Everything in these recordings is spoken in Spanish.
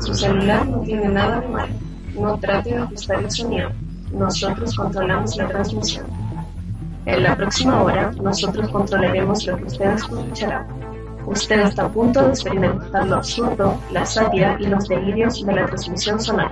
Su celular no tiene nada de malo. No trate de ajustar el sonido. Nosotros controlamos la transmisión. En la próxima hora, nosotros controlaremos lo que usted escuchará. Usted está a punto de experimentar lo absurdo, la sátira y los delirios de la transmisión sonora.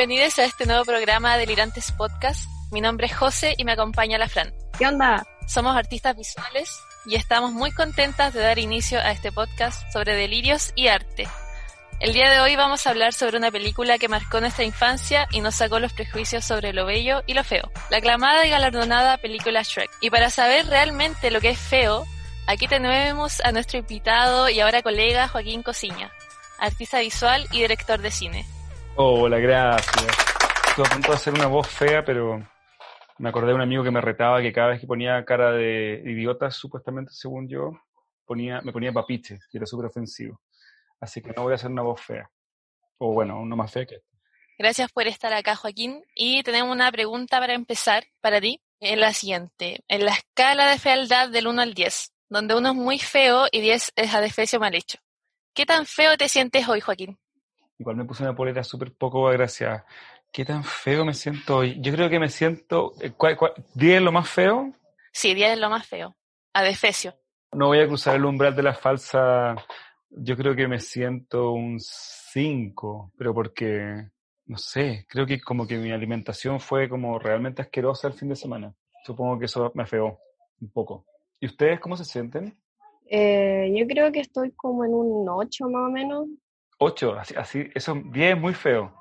Bienvenidos a este nuevo programa Delirantes Podcast. Mi nombre es José y me acompaña la Fran. ¿Qué onda? Somos artistas visuales y estamos muy contentas de dar inicio a este podcast sobre delirios y arte. El día de hoy vamos a hablar sobre una película que marcó nuestra infancia y nos sacó los prejuicios sobre lo bello y lo feo. La aclamada y galardonada película Shrek. Y para saber realmente lo que es feo, aquí tenemos a nuestro invitado y ahora colega Joaquín Cosiña, artista visual y director de cine. Hola, gracias. Estuve a punto de hacer una voz fea, pero me acordé de un amigo que me retaba que cada vez que ponía cara de idiota, supuestamente, según yo, ponía, me ponía papiches, y era súper ofensivo. Así que no voy a hacer una voz fea. O bueno, una más fea que esta. Gracias por estar acá, Joaquín. Y tenemos una pregunta para empezar para ti. Es la siguiente. En la escala de fealdad del 1 al 10, donde 1 es muy feo y 10 es adefesio mal hecho. ¿Qué tan feo te sientes hoy, Joaquín? Igual me puse una polera súper poco agraciada. ¿Qué tan feo me siento hoy? Yo creo que me siento... ¿cuál- cuál- ¿10 es lo más feo? Sí, 10 es lo más feo. Adefesio. No voy a cruzar el umbral de la falsa. Yo creo que me siento un 5, pero porque, no sé, creo que como que mi alimentación fue como realmente asquerosa el fin de semana. Supongo que eso me feó un poco. ¿Y ustedes cómo se sienten? Eh, yo creo que estoy como en un 8 más o menos. 8, así, así, eso 10 es muy feo.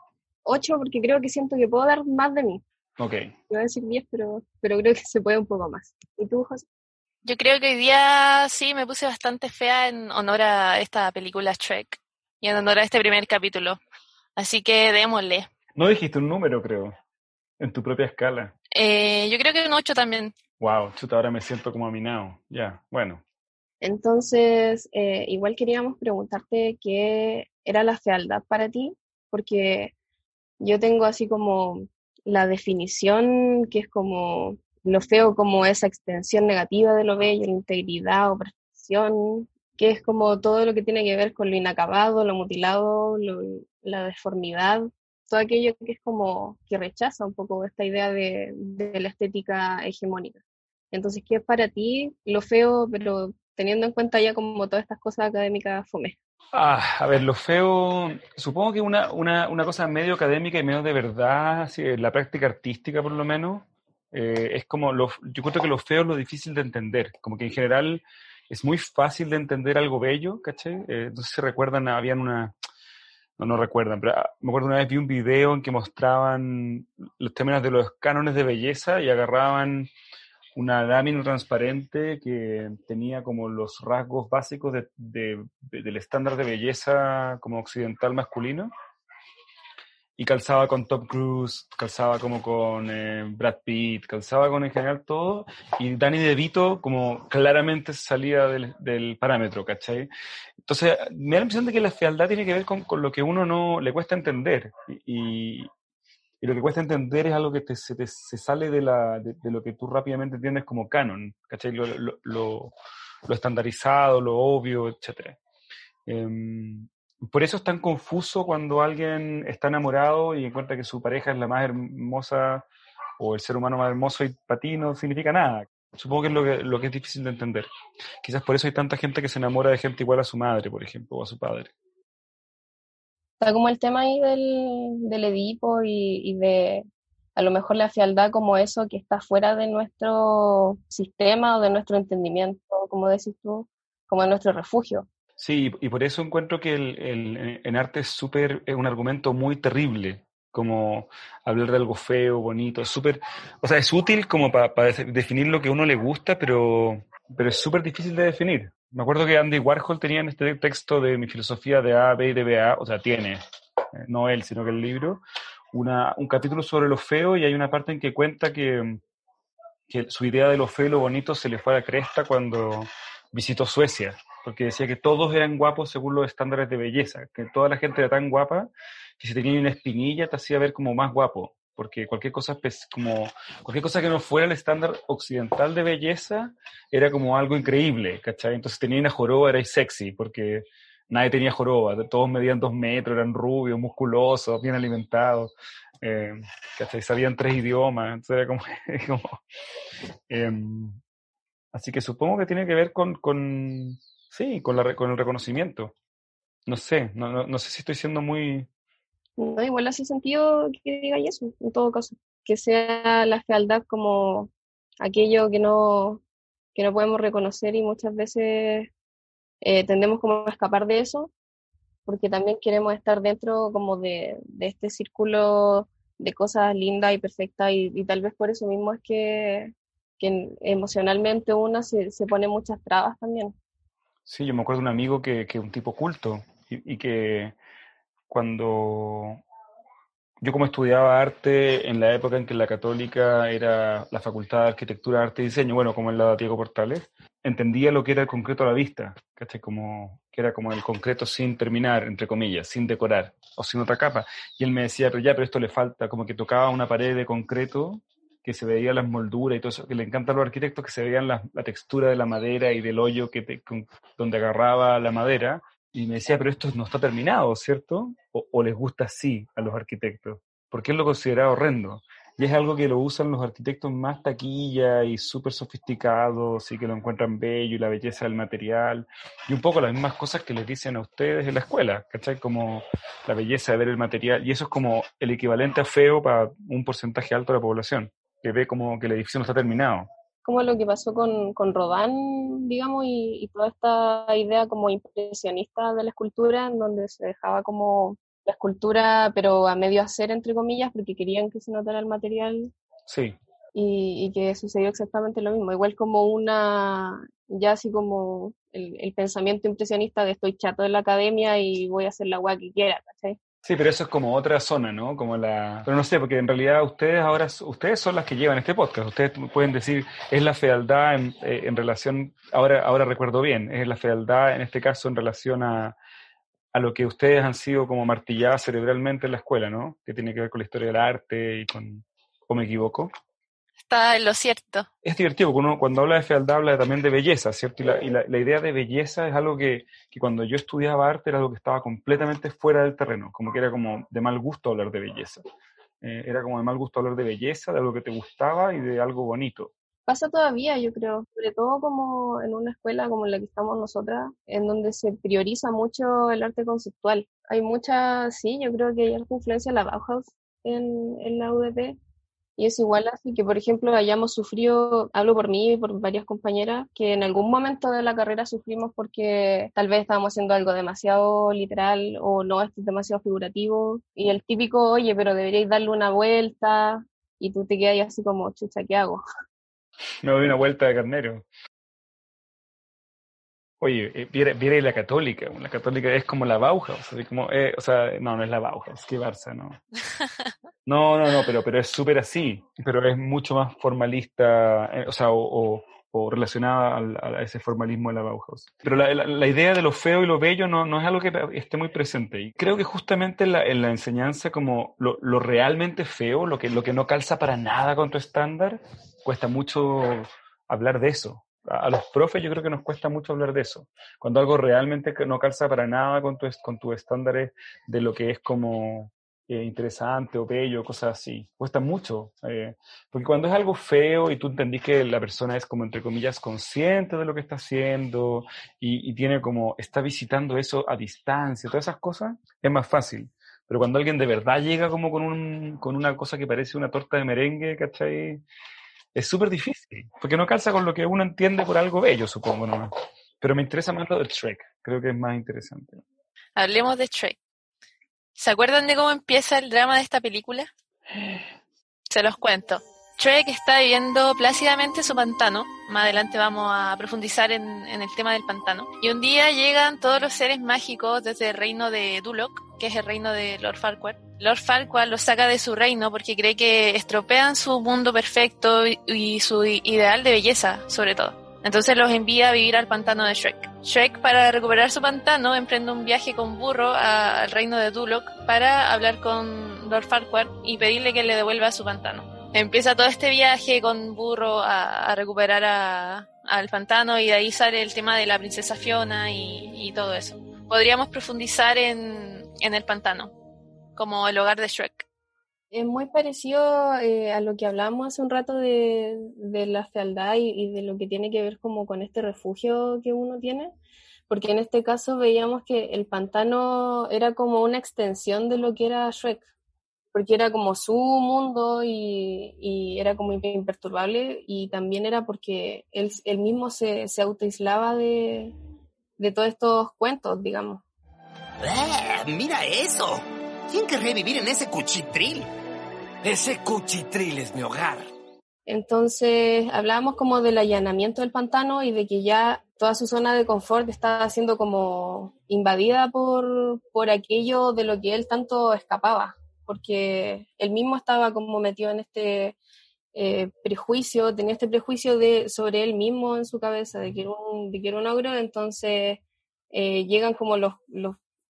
8 porque creo que siento que puedo dar más de mí. Ok. Iba a decir 10, pero, pero creo que se puede un poco más. ¿Y tú, José? Yo creo que hoy día sí me puse bastante fea en honor a esta película Shrek y en honor a este primer capítulo. Así que démosle. No dijiste un número, creo, en tu propia escala. Eh, yo creo que un 8 también. Wow, chuta, ahora me siento como aminado. Ya, bueno. Entonces, eh, igual queríamos preguntarte qué era la fealdad para ti, porque yo tengo así como la definición que es como lo feo como esa extensión negativa de lo bello, la integridad o perfección, que es como todo lo que tiene que ver con lo inacabado, lo mutilado, lo- la deformidad, todo aquello que es como que rechaza un poco esta idea de, la estética hegemónica. Entonces, ¿qué es para ti lo feo, pero teniendo en cuenta ya como todas estas cosas académicas fome? Ah, a ver, lo feo, supongo que una, una, una cosa medio académica y medio de verdad, así, en la práctica artística por lo menos, eh, es como, lo, yo creo que lo feo es lo difícil de entender, como que en general es muy fácil de entender algo bello, ¿cachai? Eh, no sé si recuerdan, habían una, no, no recuerdan, pero ah, me acuerdo una vez vi un video en que mostraban los términos de los cánones de belleza y agarraban una lámina transparente que tenía como los rasgos básicos de- de- de- del estándar de belleza como occidental masculino. Y calzaba con Tom Cruise, calzaba como con eh, Brad Pitt, calzaba con en general todo. Y Danny DeVito como claramente salía del, del parámetro, ¿cachai? Entonces me da la impresión de que la fealdad tiene que ver con, con lo que uno no le cuesta entender. Y, y lo que cuesta entender es algo que te- se, te- sale de, la, de, lo que tú rápidamente entiendes como canon, ¿cachai? Lo, estandarizado, lo obvio, etc. por eso es tan confuso cuando alguien está enamorado y encuentra que su pareja es la más hermosa o el ser humano más hermoso y para ti no significa nada. Supongo que es lo que, lo que es difícil de entender. Quizás por eso hay tanta gente que se enamora de gente igual a su madre, por ejemplo, o a su padre. Está como el tema ahí del, del Edipo y, y de a lo mejor la fealdad como eso que está fuera de nuestro sistema o de nuestro entendimiento, como decís tú, como de nuestro refugio. Sí, y por eso encuentro que el, el- en arte es súper, un argumento muy terrible, como hablar de algo feo, bonito, súper, o sea, es útil como para definir lo que a uno le gusta, pero, pero es súper difícil de definir. Me acuerdo que Andy Warhol tenía en este texto de mi filosofía de A, B y de BA, o sea, tiene, eh, no él, sino que el libro, una, un capítulo sobre lo feo y hay una parte en que cuenta que, que su idea de lo feo y lo bonito se le fue a la cresta cuando visitó Suecia. porque decía que todos eran guapos según los estándares de belleza, que toda la gente era tan guapa que si tenía una espinilla te hacía ver como más guapo, porque cualquier cosa, como, cualquier cosa que no fuera el estándar occidental de belleza era como algo increíble, ¿cachai? Entonces tenía una joroba, era sexy, porque nadie tenía joroba, todos medían dos metros, eran rubios, musculosos, bien alimentados, eh, Sabían tres idiomas, entonces era como em, así que supongo que tiene que ver con, con sí, con, la, con el reconocimiento. No sé, no, no, no sé si estoy siendo muy... No, igual hace sentido que diga eso, en todo caso. Que sea la fealdad como aquello que no, que no podemos reconocer y muchas veces eh, tendemos como a escapar de eso, porque también queremos estar dentro como de, de este círculo de cosas lindas y perfectas y, tal vez por eso mismo es que, que emocionalmente uno se, se, pone muchas trabas también. Sí, yo me acuerdo de un amigo que es un tipo culto y, y que cuando yo como estudiaba arte en la época en que la católica era la Facultad de Arquitectura, Arte y Diseño, bueno, como en la de Diego Portales, entendía lo que era el concreto a la vista, ¿cachai? Como, que era como el concreto sin terminar, entre comillas, sin decorar o sin otra capa. Y él me decía, pero ya, pero esto le falta, como que tocaba una pared de concreto que se veía las molduras y todo eso, que le encanta a los arquitectos, que se veían la, textura de la madera y del hoyo que donde agarraba la madera, y me decía, pero esto no está terminado, ¿cierto? O, les gusta así a los arquitectos, porque él lo consideraba horrendo. Y es algo que lo usan los arquitectos más taquilla y súper sofisticados y que lo encuentran bello y la belleza del material. Y un poco las mismas cosas que les dicen a ustedes en la escuela, ¿cachai? Como la belleza de ver el material. Y eso es como el equivalente a feo para un porcentaje alto de la población, que ve como que el edificio no está terminado como lo que pasó con, con Rodán, digamos, y, toda esta idea como impresionista de la escultura, en donde se dejaba como la escultura, pero a medio hacer, entre comillas, porque querían que se notara el material. Sí. Y, y que sucedió exactamente lo mismo, igual como una, ya así como el, el pensamiento impresionista de estoy chato de la academia y voy a hacer la guay que quiera, ¿cachai? Sí, pero eso es como otra zona, ¿no? Como la... Pero no sé, porque en realidad ustedes ahora, ustedes son las que llevan este podcast. Ustedes pueden decir, es la fealdad en, eh, en relación, ahora, ahora recuerdo bien, es la fealdad en este caso en relación a, a lo que ustedes han sido como martilladas cerebralmente en la escuela, ¿no? Que tiene que ver con la historia del arte y con... ¿O me equivoco? Está en lo cierto. Es divertido, porque uno cuando habla de fealdad habla también de belleza, ¿cierto? Y la, y la, idea de belleza es algo que, que, cuando yo estudiaba arte era algo que estaba completamente fuera del terreno, como que era como de mal gusto hablar de belleza. Eh, era como de mal gusto hablar de belleza, de algo que te gustaba y de algo bonito. Pasa todavía, yo creo, sobre todo como en una escuela como la que estamos nosotras, en donde se prioriza mucho el arte conceptual. Hay mucha, sí, yo creo que hay alta influencia de la Bauhaus en, en la UDP, y es igual así que, por ejemplo, hayamos sufrido, hablo por mí y por varias compañeras, que en algún momento de la carrera sufrimos porque tal vez estábamos haciendo algo demasiado literal o no, esto es demasiado figurativo. Y el típico, oye, pero deberíais darle una vuelta y tú te quedas así como, chucha, ¿qué hago? Me doy una vuelta de carnero. Oye, eh, viene, la católica, la católica es como la Bauhaus, así como, eh, o sea, no, no es la Bauhaus, qué Barça, no. No, no, no, pero, pero es súper así, pero es mucho más formalista, eh, o sea, o, o, relacionada a ese formalismo de la Bauhaus. Pero la, la, idea de lo feo y lo bello no, no es algo que esté muy presente. Y creo que justamente en la, en la enseñanza como lo, lo, realmente feo, lo que, lo que no calza para nada con tu estándar, cuesta mucho hablar de eso a los profes yo creo que nos cuesta mucho hablar de eso. Cuando algo realmente no calza para nada con, tu, con tus estándares de lo que es como eh, interesante o bello, cosas así. Cuesta mucho. Eh, porque cuando es algo feo y tú entendís que la persona es como, entre comillas, consciente de lo que está haciendo y, y tiene como, está visitando eso a distancia, todas esas cosas, es más fácil. Pero cuando alguien de verdad llega como con, un, con una cosa que parece una torta de merengue, ¿cachai? Es súper difícil, porque no calza con lo que uno entiende por algo bello, supongo, ¿no? Pero me interesa más lo de Shrek, creo que es más interesante. Hablemos de Shrek. ¿Se acuerdan de cómo empieza el drama de esta película? Se los cuento. Shrek está viviendo plácidamente su pantano. Más adelante vamos a profundizar en, en, el tema del pantano. Y un día llegan todos los seres mágicos desde el reino de Duloc, que es el reino de Lord Farquaad. Lord Farquaad los saca de su reino porque cree que estropean su mundo perfecto y, y su ideal de belleza, sobre todo. Entonces los envía a vivir al pantano de Shrek. Shrek, para recuperar su pantano, emprende un viaje con burro al reino de Duloc para hablar con Lord Farquaad y pedirle que le devuelva su pantano. Empieza todo este viaje con burro a, recuperar al pantano y de ahí sale el tema de la princesa Fiona y, todo eso. Podríamos profundizar en, el pantano, como el hogar de Shrek. Es muy parecido eh, a lo que hablábamos hace un rato de, la fealdad y, de lo que tiene que ver como con este refugio que uno tiene, porque en este caso veíamos que el pantano era como una extensión de lo que era Shrek, porque era como su mundo y, era como imperturbable y también era porque él, mismo se, se autoaislaba de, de todos estos cuentos, digamos. ¡Eh! ¡Mira eso! ¿Quién querría vivir en ese cuchitril? Ese cuchitril es mi hogar. Entonces hablábamos como del allanamiento del pantano y de que ya toda su zona de confort estaba siendo como invadida por, por aquello de lo que él tanto escapaba, porque él mismo estaba como metido en este eh, prejuicio, tenía este prejuicio de, sobre él mismo en su cabeza, de que era un, de que era un ogro, entonces eh, llegan como los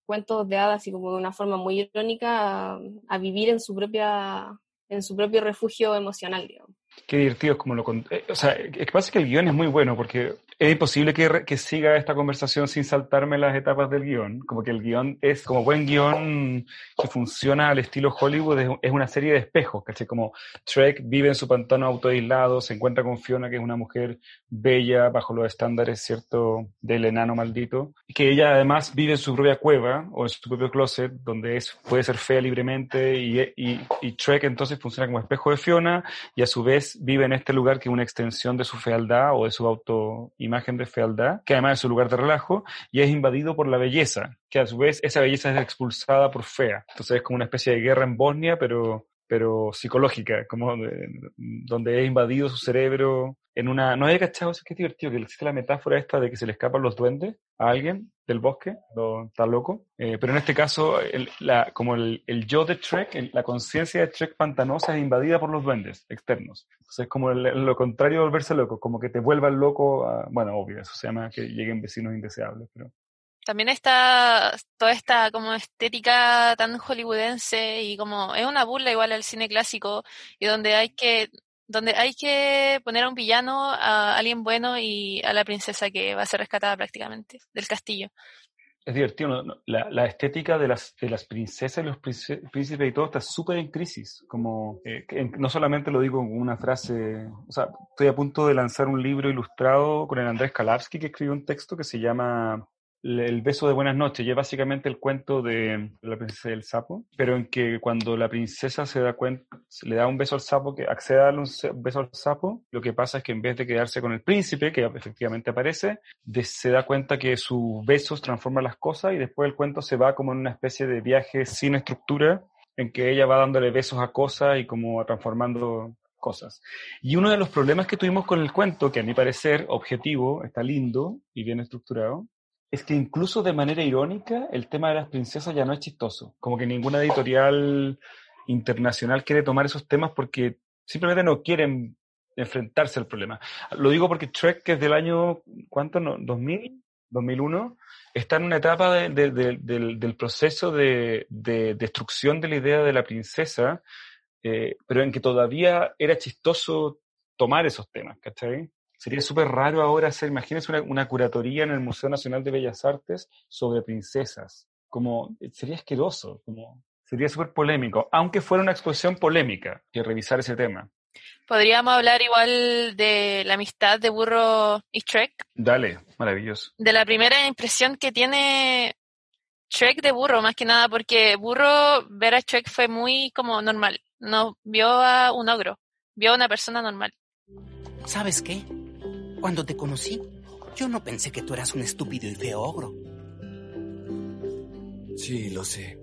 cuentos de hadas y como de una forma muy irónica a, vivir en su propia en su propio refugio emocional, digamos. Qué divertido es como lo... Eh, o sea, es que pasa que el guion es muy bueno porque es imposible que, que, siga esta conversación sin saltarme las etapas del guion. Como que el guion es, como buen guion que funciona al estilo Hollywood, es, una serie de espejos, ¿cachai? Como Trek vive en su pantano autoaislado, se encuentra con Fiona, que es una mujer bella bajo los estándares, ¿cierto?, del enano maldito. Y que ella además vive en su propia cueva o en su propio closet, donde es, puede ser fea libremente. Y, y, y Trek entonces funciona como espejo de Fiona y a su vez vive en este lugar que es una extensión de su fealdad o de su auto imagen de fealdad, que además es su lugar de relajo, y es invadido por la belleza, que a su vez esa belleza es expulsada por fea. Entonces es como una especie de guerra en Bosnia, pero, pero psicológica, como donde es invadido su cerebro en una... No había cachado, es que es divertido, que existe la metáfora esta de que se le escapan los duendes a alguien del bosque, lo, está loco. Eh, pero en este caso, la, como el, el, yo de Trek, la conciencia de Trek pantanosa es invadida por los duendes externos. Entonces es como lo contrario de volverse loco, como que te vuelvan loco, bueno, obvio, eso se llama que lleguen vecinos indeseables, pero... También está toda esta como estética tan hollywoodense y como es una burla igual al cine clásico y donde hay que donde hay que poner a un villano, a alguien bueno y a la princesa que va a ser rescatada prácticamente del castillo. Es divertido, la, estética de las, de las princesas y los príncipes y todo está súper en crisis. Como, eh, no solamente lo digo con una frase, o sea, estoy a punto de lanzar un libro ilustrado con el Andrés Kalavsky que escribió un texto que se llama el beso de buenas noches, y es básicamente el cuento de la princesa del sapo, pero en que cuando la princesa se da cuenta, le da un beso al sapo, que accede a darle un beso al sapo, lo que pasa es que en vez de quedarse con el príncipe, que efectivamente aparece, se da cuenta que sus besos transforman las cosas y después el cuento se va como en una especie de viaje sin estructura, en que ella va dándole besos a cosas y como transformando cosas. Y uno de los problemas que tuvimos con el cuento, que a mi parecer objetivo, está lindo y bien estructurado, es que incluso de manera irónica el tema de las princesas ya no es chistoso. Como que ninguna editorial internacional quiere tomar esos temas porque simplemente no quieren enfrentarse al problema. Lo digo porque Trek, que es del año, ¿cuánto? No, ¿2000? ¿2001? Está en una etapa del, proceso de, destrucción de la idea de la princesa, eh, pero en que todavía era chistoso tomar esos temas, ¿cachai? Sería súper raro ahora hacer, imagínense una, curatoría en el Museo Nacional de Bellas Artes sobre princesas. Como, sería asqueroso, como, sería súper polémico, aunque fuera una exposición polémica, que revisar ese tema. Podríamos hablar igual de la amistad de Burro y Shrek. Dale, maravilloso. De la primera impresión que tiene Shrek de Burro, más que nada, porque Burro ver a Shrek fue muy como normal. No vio a un ogro, vio a una persona normal. ¿Sabes qué? Cuando te conocí, yo no pensé que tú eras un estúpido y feo ogro. Sí, lo sé.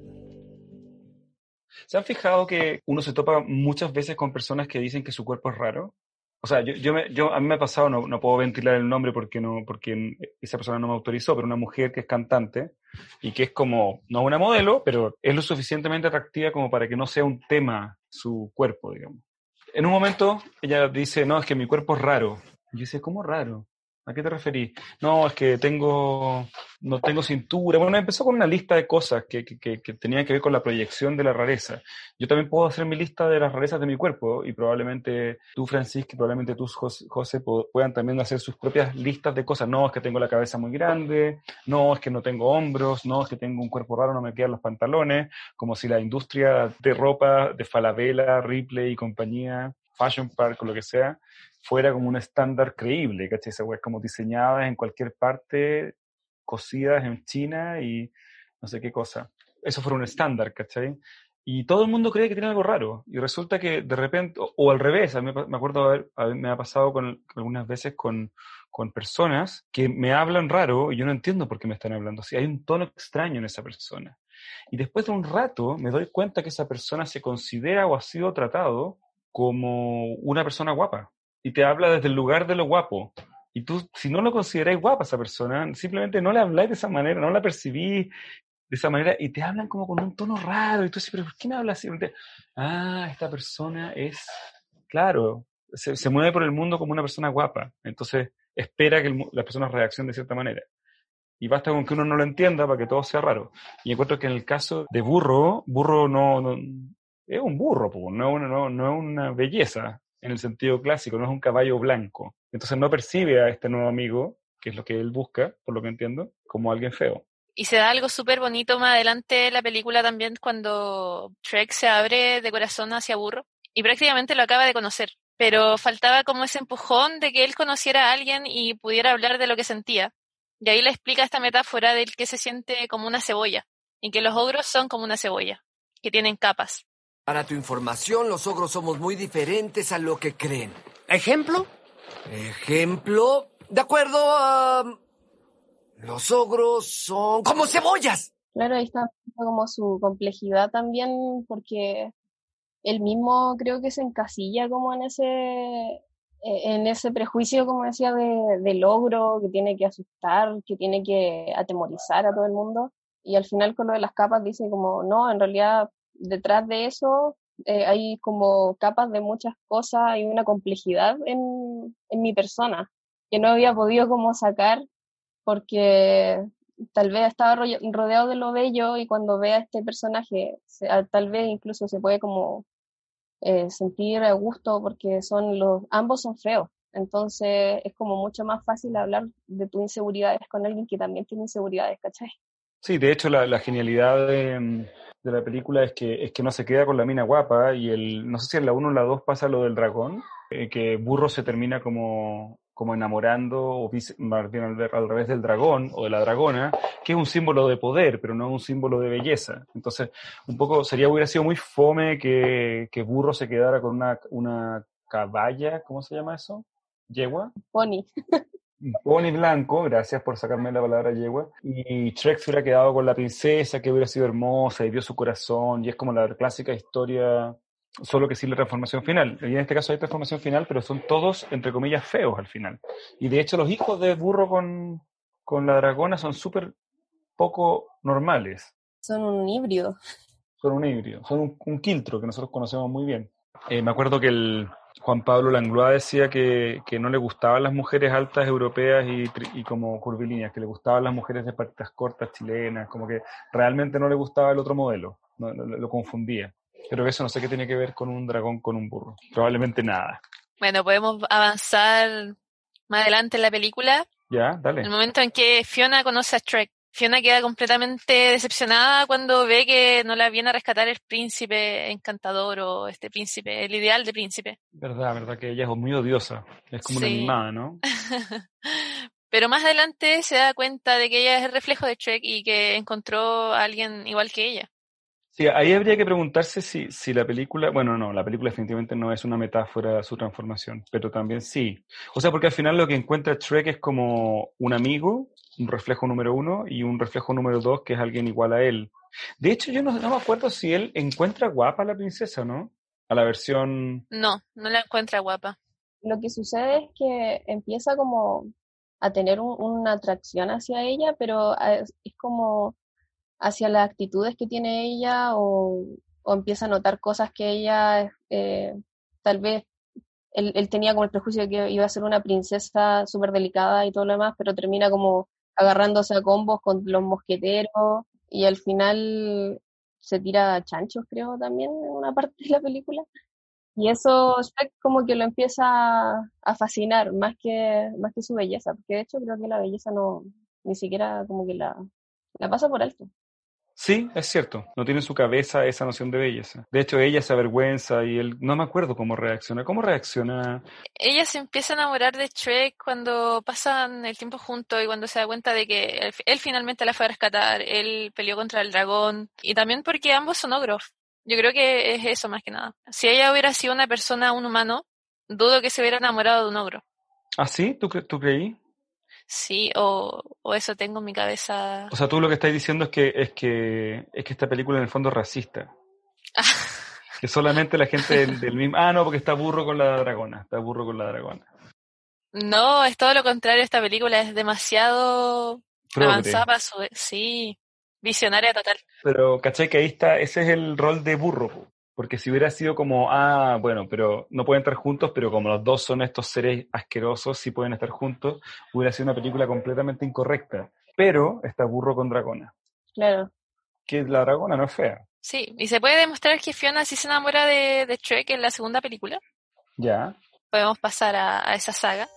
¿Se han fijado que uno se topa muchas veces con personas que dicen que su cuerpo es raro? O sea, yo, yo, me, yo a mí me ha pasado, no, no, puedo ventilar el nombre porque, no, porque esa persona no me autorizó, pero una mujer que es cantante y que es como, no una modelo, pero es lo suficientemente atractiva como para que no sea un tema su cuerpo, digamos. En un momento ella dice, no, es que mi cuerpo es raro. Yo decía, ¿cómo raro? ¿A qué te referís? No, es que tengo, no tengo cintura. Bueno, empezó con una lista de cosas que, que, que, tenían que ver con la proyección de la rareza. Yo también puedo hacer mi lista de las rarezas de mi cuerpo y probablemente tú, Francisco, y probablemente tú, José, puedan también hacer sus propias listas de cosas. No, es que tengo la cabeza muy grande, no, es que no tengo hombros, no, es que tengo un cuerpo raro, no me quedan los pantalones, como si la industria de ropa de Falabella, Ripley y compañía Fashion Park o lo que sea, fuera como un estándar creíble, ¿cachai? Esa es como diseñadas en cualquier parte, cosidas en China y no sé qué cosa. Eso fuera un estándar, ¿cachai? Y todo el mundo cree que tiene algo raro. Y resulta que de repente, o, al revés, a mí me acuerdo, haber, me ha pasado con, algunas veces con, con personas que me hablan raro y yo no entiendo por qué me están hablando así. Hay un tono extraño en esa persona. Y después de un rato me doy cuenta que esa persona se considera o ha sido tratado como una persona guapa y te habla desde el lugar de lo guapo. Y tú, si no lo consideráis guapa esa persona, simplemente no le habláis de esa manera, no la percibís de esa manera y te hablan como con un tono raro. Y tú dices, pero ¿por qué me así? ah, esta persona es, claro, se, mueve por el mundo como una persona guapa. Entonces espera que la persona reaccione de cierta manera. Y basta con que uno no lo entienda para que todo sea raro. Y encuentro que en el caso de Burro, Burro no, es un burro, no, no, no es una belleza en el sentido clásico, no es un caballo blanco. Entonces no percibe a este nuevo amigo, que es lo que él busca, por lo que entiendo, como alguien feo. Y se da algo súper bonito más adelante en la película también cuando Shrek se abre de corazón hacia Burro y prácticamente lo acaba de conocer. Pero faltaba como ese empujón de que él conociera a alguien y pudiera hablar de lo que sentía. Y ahí le explica esta metáfora del que se siente como una cebolla y que los ogros son como una cebolla, que tienen capas. Para tu información, los ogros somos muy diferentes a lo que creen. ¿Ejemplo? Ejemplo. De acuerdo a... Los ogros son como cebollas. Claro, ahí está como su complejidad también, porque él mismo creo que se encasilla como en ese, e, en ese prejuicio, como decía, de, del ogro, que tiene que asustar, que tiene que atemorizar a todo el mundo. Y al final con lo de las capas dice como, no, en realidad detrás de eso eh, hay como capas de muchas cosas y una complejidad en, en mi persona que no había podido como sacar porque tal vez estaba rodeado de lo bello y cuando ve a este personaje tal vez incluso se puede como eh, sentir a gusto porque son los ambos son feos entonces es como mucho más fácil hablar de tus inseguridades con alguien que también tiene inseguridades ¿cachai? Sí, de hecho la, la genialidad de, de la película es que, es que no se queda con la mina guapa y el, no sé si en la 1 o la 2 pasa lo del dragón, eh, que Burro se termina como, como enamorando, o más bien al, al, revés del dragón o de la dragona, que es un símbolo de poder, pero no un símbolo de belleza. Entonces, un poco sería, hubiera sido muy fome que, que Burro se quedara con una, una caballa, ¿cómo se llama eso? ¿Yegua? Pony. Pony blanco, gracias por sacarme la palabra yegua. Y Shrek se hubiera quedado con la princesa que hubiera sido hermosa y vio su corazón. Y es como la clásica historia, solo que sin la transformación final. Y en este caso hay transformación final, pero son todos, entre comillas, feos al final. Y de hecho, los hijos de Burro con, con la dragona son súper poco normales. Son un híbrido. Son un híbrido, son un, un quiltro que nosotros conocemos muy bien. Eh, me acuerdo que el, Juan Pablo Langlois decía que, que, no le gustaban las mujeres altas europeas y, y, como curvilíneas, que le gustaban las mujeres de patitas cortas chilenas, como que realmente no le gustaba el otro modelo, no, lo confundía. Pero eso no sé qué tiene que ver con un dragón con un burro. Probablemente nada. Bueno, podemos avanzar más adelante en la película. Ya, dale. El momento en que Fiona conoce a Shrek. Fiona queda completamente decepcionada cuando ve que no la viene a rescatar el príncipe encantador o este príncipe, el ideal de príncipe. Verdad, verdad que ella es muy odiosa. Es como una animada, ¿no? Pero más adelante se da cuenta de que ella es el reflejo de Shrek y que encontró a alguien igual que ella. Sí, ahí habría que preguntarse si, si la película, bueno, no, la película definitivamente no es una metáfora de su transformación, pero también sí. O sea, porque al final lo que encuentra Shrek es como un amigo un reflejo número uno y un reflejo número dos que es alguien igual a él. De hecho, yo no, no me acuerdo si él encuentra guapa a la princesa, ¿no? A la versión... No, no la encuentra guapa. Lo que sucede es que empieza como a tener una atracción hacia ella, pero es, como hacia las actitudes que tiene ella o, o, empieza a notar cosas que ella eh, tal vez él, él, tenía como el prejuicio de que iba a ser una princesa súper delicada y todo lo demás, pero termina como agarrándose a combos con los mosqueteros y al final se tira chanchos, creo, también en una parte de la película. Y eso como que lo empieza a fascinar más que, más que su belleza, porque de hecho creo que la belleza no, ni siquiera como que la, la pasa por alto. Sí, es cierto, no tiene en su cabeza esa noción de belleza. De hecho, ella se avergüenza y él, no me acuerdo cómo reacciona. ¿Cómo reacciona? Ella se empieza a enamorar de Shrek cuando pasan el tiempo juntos y cuando se da cuenta de que él, finalmente la fue a rescatar, él peleó contra el dragón y también porque ambos son ogros. Yo creo que es eso más que nada. Si ella hubiera sido una persona, un humano, dudo que se hubiera enamorado de un ogro. ¿Ah, sí? ¿Tú, tú creí? Sí, o, o, eso tengo en mi cabeza. O sea, tú lo que estás diciendo es que, es que, es que esta película en el fondo es racista. que solamente la gente del, mismo... Ah, no, porque está burro con la dragona, está burro con la dragona. No, es todo lo contrario, esta película es demasiado avanzada para su... Sí, visionaria total. Pero, ¿cachai? Que ahí está, ese es el rol de burro. Porque si hubiera sido como, ah, bueno, pero no pueden estar juntos, pero como los dos son estos seres asquerosos, sí pueden estar juntos, hubiera sido una película completamente incorrecta. Pero está burro con dragona. Claro. Que la dragona no es fea. Sí, y se puede demostrar que Fiona sí se enamora de, de Shrek en la segunda película. Ya. Podemos pasar a, a esa saga.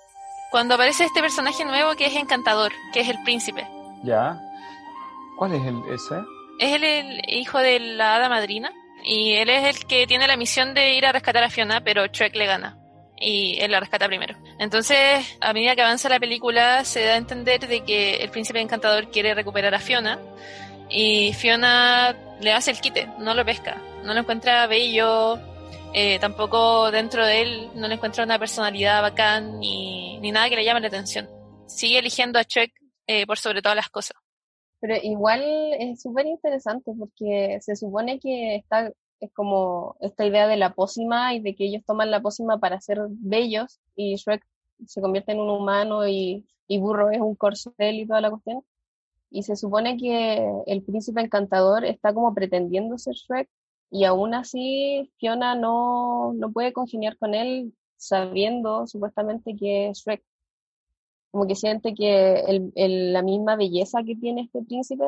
Cuando aparece este personaje nuevo que es encantador, que es el príncipe. Ya. ¿Cuál es el ese? Es el, el hijo de la hada madrina y él es el que tiene la misión de ir a rescatar a Fiona, pero Shrek le gana. Y él la rescata primero. Entonces, a medida que avanza la película, se da a entender de que el príncipe encantador quiere recuperar a Fiona. Y Fiona le hace el quite, no lo pesca. No lo encuentra bello, eh, tampoco dentro de él no le encuentra una personalidad bacán ni, ni nada que le llame la atención. Sigue eligiendo a Shrek eh, por sobre todas las cosas. Pero igual es súper interesante porque se supone que está, es como esta idea de la pócima y de que ellos toman la pócima para ser bellos y Shrek se convierte en un humano y, y Burro es un corcel y toda la cuestión. Y se supone que el príncipe encantador está como pretendiendo ser Shrek y aún así Fiona no, no puede congeniar con él sabiendo supuestamente que es Shrek como que siente que el, la misma belleza que tiene este príncipe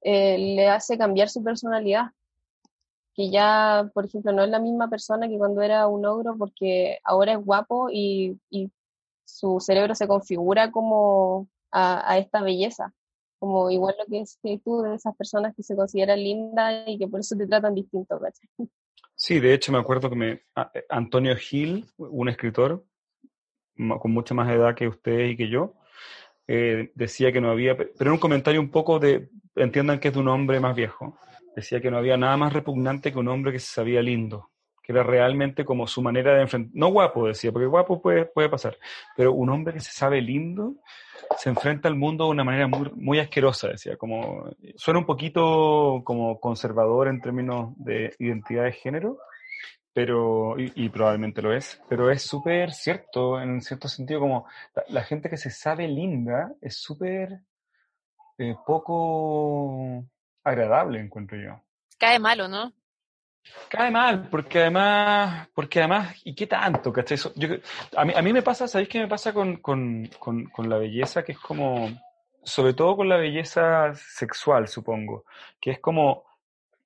eh, le hace cambiar su personalidad. Que ya, por ejemplo, no es la misma persona que cuando era un ogro porque ahora es guapo y, y su cerebro se configura como a, a, esta belleza. Como igual lo que es que tú de esas personas que se consideran lindas y que por eso te tratan distinto, Sí, de hecho me acuerdo que me, Antonio Gil, un escritor, con mucha más edad que usted y que yo, eh, decía que no había, pero era un comentario un poco de, entiendan que es de un hombre más viejo, decía que no había nada más repugnante que un hombre que se sabía lindo, que era realmente como su manera de enfrentar, no guapo decía, porque guapo puede, puede pasar, pero un hombre que se sabe lindo se enfrenta al mundo de una manera muy, muy asquerosa, decía, como suena un poquito como conservador en términos de identidad de género, pero, y, probablemente lo es, pero es súper cierto, en un cierto sentido, como la, gente que se sabe linda es súper eh, poco agradable, encuentro yo. Cae malo, ¿no? Cae mal, porque además, porque además, ¿y qué tanto? ¿cachai? Yo, a, mí, a mí me pasa, ¿sabéis qué me pasa con, con, con, con la belleza? Que es como, sobre todo con la belleza sexual, supongo, que es como,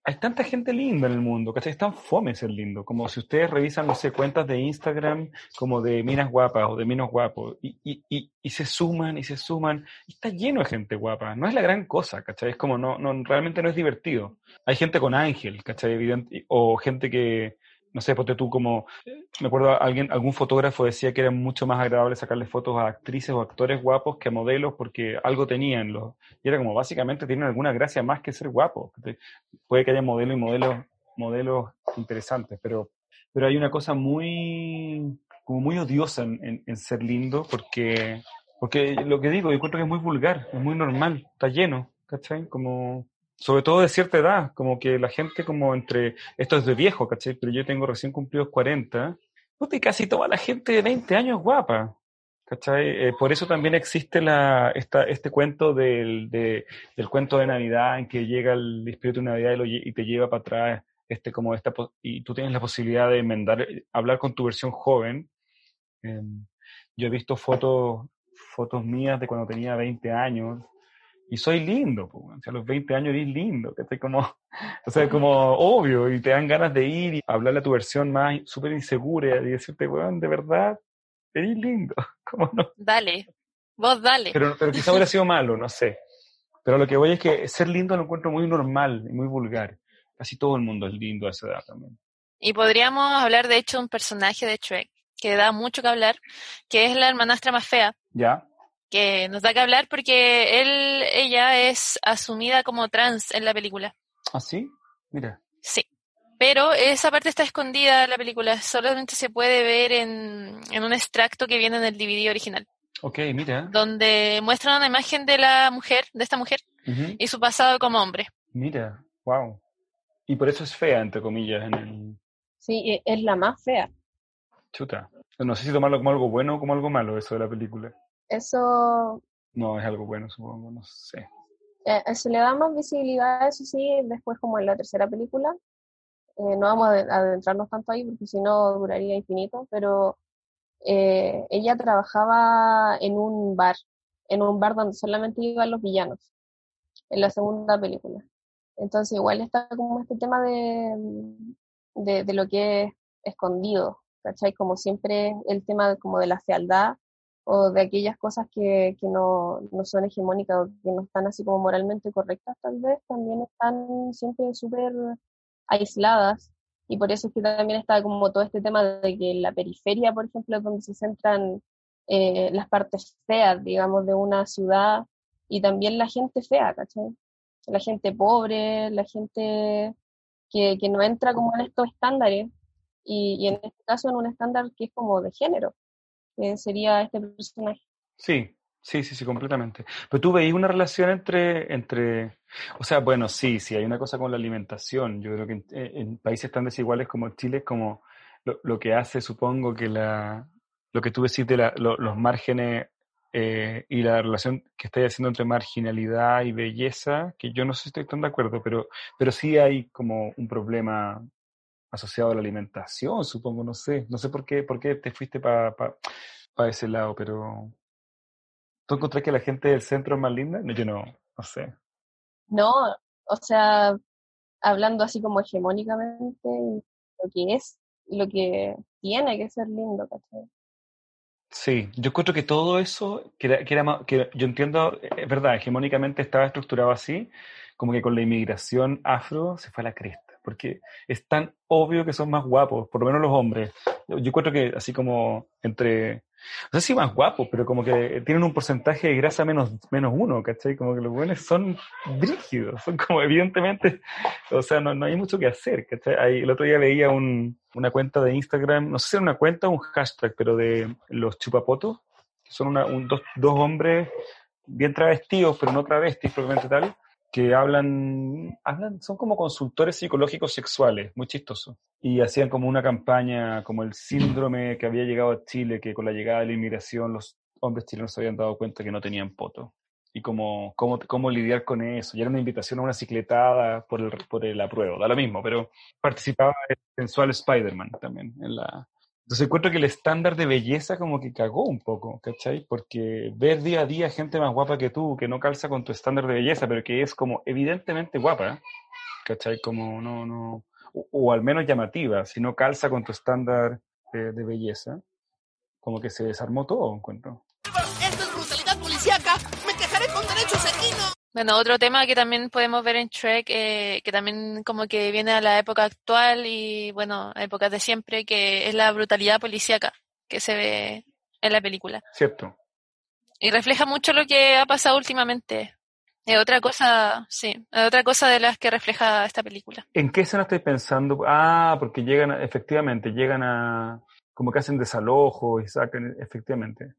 hay tanta gente linda en el mundo, ¿cachai? Es tan fome ser lindo. Como si ustedes revisan, no sé, cuentas de Instagram como de minas guapas o de minos guapos y, y, y, y, se suman y se suman. Está lleno de gente guapa. No es la gran cosa, ¿cachai? Es como, no, no, realmente no es divertido. Hay gente con ángel, ¿cachai? Evidente, o gente que, no sé, ponte tú como, me acuerdo alguien, algún fotógrafo decía que era mucho más agradable sacarle fotos a actrices o actores guapos que a modelos porque algo tenían los, y era como básicamente tienen alguna gracia más que ser guapos. Puede que haya modelos y modelos, modelos interesantes, pero, pero hay una cosa muy, como muy odiosa en, en, ser lindo porque, porque lo que digo, yo encuentro que es muy vulgar, es muy normal, está lleno, ¿cachai? Como, sobre todo de cierta edad, como que la gente como entre, esto es de viejo, ¿cachai? Pero yo tengo recién cumplidos 40, puta, y casi toda la gente de 20 años guapa, ¿cachai? Eh, por eso también existe la, esta, este cuento del, de, del cuento de Navidad en que llega el espíritu de Navidad y, te lleva para atrás, este, como esta, y tú tienes la posibilidad de enmendar, hablar con tu versión joven, Em, yo he visto fotos, fotos mías de cuando tenía 20 años y soy lindo, pues, a los 20 años eres lindo, que como, o sea, como obvio, y te dan ganas de ir y hablarle a tu versión más súper insegura y decirte, weón, de verdad, eres lindo, ¿cómo no? Dale, vos dale. Pero, pero quizá hubiera sido malo, no sé. Pero lo que voy es que ser lindo lo encuentro muy normal y muy vulgar. Casi todo el mundo es lindo a esa edad también. Y podríamos hablar, de hecho, de un personaje de Shrek que da mucho que hablar, que es la hermanastra más fea. ¿Ya? Que nos da que hablar porque él, ella es asumida como trans en la película. ¿Ah, sí? Mira. Sí. Pero esa parte está escondida en la película. Solamente se puede ver en, en un extracto que viene en el DVD original. Ok, mira. Donde muestran una imagen de la mujer, de esta mujer, y su pasado como hombre. Mira, wow. Y por eso es fea, entre comillas, en el... Sí, e, es la más fea. Chuta. No sé si tomarlo como algo bueno o como algo malo, eso de la película. Eso... No, es algo bueno, supongo, no sé. Eh, se le da más visibilidad, eso sí, después como en la tercera película. Eh, no vamos a adentrarnos tanto ahí porque si no duraría infinito, pero eh, ella trabajaba en un bar, en un bar donde solamente iban los villanos, en la segunda película. Entonces igual está como este tema de, de, de lo que es escondido, ¿cachai? Como siempre el tema como de la fealdad o de aquellas cosas que, que no, no, son hegemónicas o que no están así como moralmente correctas tal vez, también están siempre súper aisladas y por eso es que también está como todo este tema de que la periferia, por ejemplo, es donde se centran eh, las partes feas, digamos, de una ciudad y también la gente fea, ¿cachai? La gente pobre, la gente que, que no entra como en estos estándares y, y, en este caso en un estándar que es como de género, que sería este personaje. Sí, Sí, sí, sí, completamente. Pero tú veis una relación entre, entre, o sea, bueno, sí, sí, hay una cosa con la alimentación. Yo creo que en, países tan desiguales como Chile, como lo, que hace, supongo, que la, lo que tú decís de los márgenes eh, y la relación que estáis haciendo entre marginalidad y belleza, que yo no sé si estoy tan de acuerdo, pero, pero sí hay como un problema asociado a la alimentación, supongo, no sé. No sé por qué, por qué te fuiste para pa, pa ese lado, pero ¿Tú encontrás que la gente del centro es más linda? No, yo no, no sé. No, o sea, hablando así como hegemónicamente, lo que es, lo que tiene que ser lindo, ¿cachai? Sí, yo creo que todo eso, que, era, que, era, que yo entiendo, es verdad, hegemónicamente estaba estructurado así, como que con la inmigración afro se fue a la cresta, porque es tan obvio que son más guapos, por lo menos los hombres. Yo, yo creo que así como entre no sé si más guapos, pero como que tienen un porcentaje de grasa menos, menos uno, ¿cachai? Como que los buenos son brígidos, son como evidentemente, o sea, no, no hay mucho que hacer, ¿cachai? Ahí, el otro día veía un, una cuenta de Instagram, no sé si era una cuenta o un hashtag, pero de los chupapotos, que son una, un, dos, dos hombres bien travestidos, pero no travestis propiamente tal, que hablan, hablan, son como consultores psicológicos sexuales, muy chistosos. Y hacían como una campaña, como el síndrome que había llegado a Chile, que con la llegada de la inmigración los hombres chilenos se habían dado cuenta que no tenían poto. Y cómo, cómo, cómo lidiar con eso. Y era una invitación a una cicletada por el, por el apruebo, da lo mismo, pero participaba el sensual Spider-Man también en la, entonces encuentro que el estándar de belleza como que cagó un poco, ¿cachai? Porque ver día a día gente más guapa que tú, que no calza con tu estándar de belleza, pero que es como evidentemente guapa, ¿cachai? Como no, no, o, al menos llamativa, si no calza con tu estándar de, de, belleza, como que se desarmó todo, encuentro. Esto es brutalidad policíaca, Bueno, otro tema que también podemos ver en Shrek, eh, que también como que viene a la época actual y bueno, a épocas de siempre, que es la brutalidad policíaca que se ve en la película. Cierto. Y refleja mucho lo que ha pasado últimamente. Es otra cosa, sí, es otra cosa de las que refleja esta película. ¿En qué escena estáis pensando? Ah, porque llegan, efectivamente, llegan a, como que hacen desalojo y sacan, efectivamente.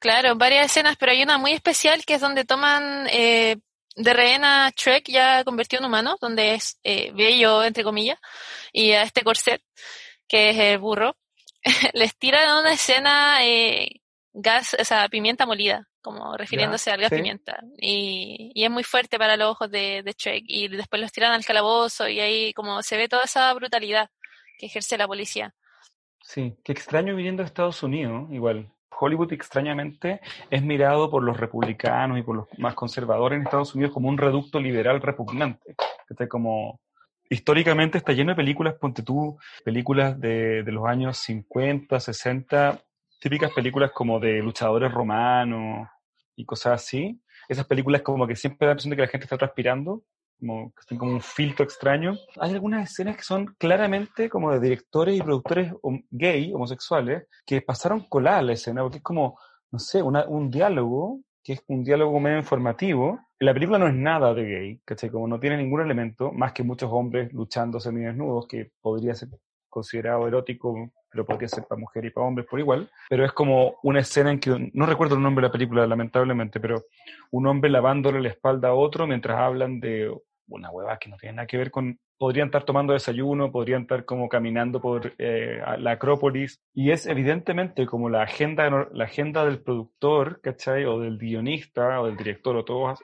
Claro, varias escenas, pero hay una muy especial que es donde toman eh, de rehén a Shrek ya convertido en humano, donde es eh, bello, entre comillas, y a este corset, que es el burro, les tiran una escena eh, gas, o sea, pimienta molida, como refiriéndose Ya, al gas sí. pimienta. Y, y es muy fuerte para los ojos de, de Shrek. Y después los tiran al calabozo y ahí como se ve toda esa brutalidad que ejerce la policía. Sí, que extraño viniendo a Estados Unidos, igual. Hollywood extrañamente es mirado por los republicanos y por los más conservadores en Estados Unidos como un reducto liberal repugnante. Está como históricamente está lleno de películas, ponte tú, películas de, de los años 50, 60, típicas películas como de luchadores romanos y cosas así. Esas películas como que siempre da la impresión de que la gente está transpirando como que como un filtro extraño. Hay algunas escenas que son claramente como de directores y productores gay, homosexuales, que pasaron colada la escena, porque es como, no sé, un diálogo, que es un diálogo medio informativo. La película no es nada de gay, ¿cachai? Como no tiene ningún elemento, más que muchos hombres luchando desnudos, que podría ser considerado erótico, pero podría ser para mujeres y para hombres por igual. Pero es como una escena en que, no recuerdo el nombre de la película, lamentablemente, pero un hombre lavándole la espalda a otro mientras hablan de una hueva que no tiene nada que ver con, podrían estar tomando desayuno, podrían estar como caminando por eh, la Acrópolis, y es evidentemente como la agenda, la agenda del productor, ¿cachai? O del guionista, o del director, o todos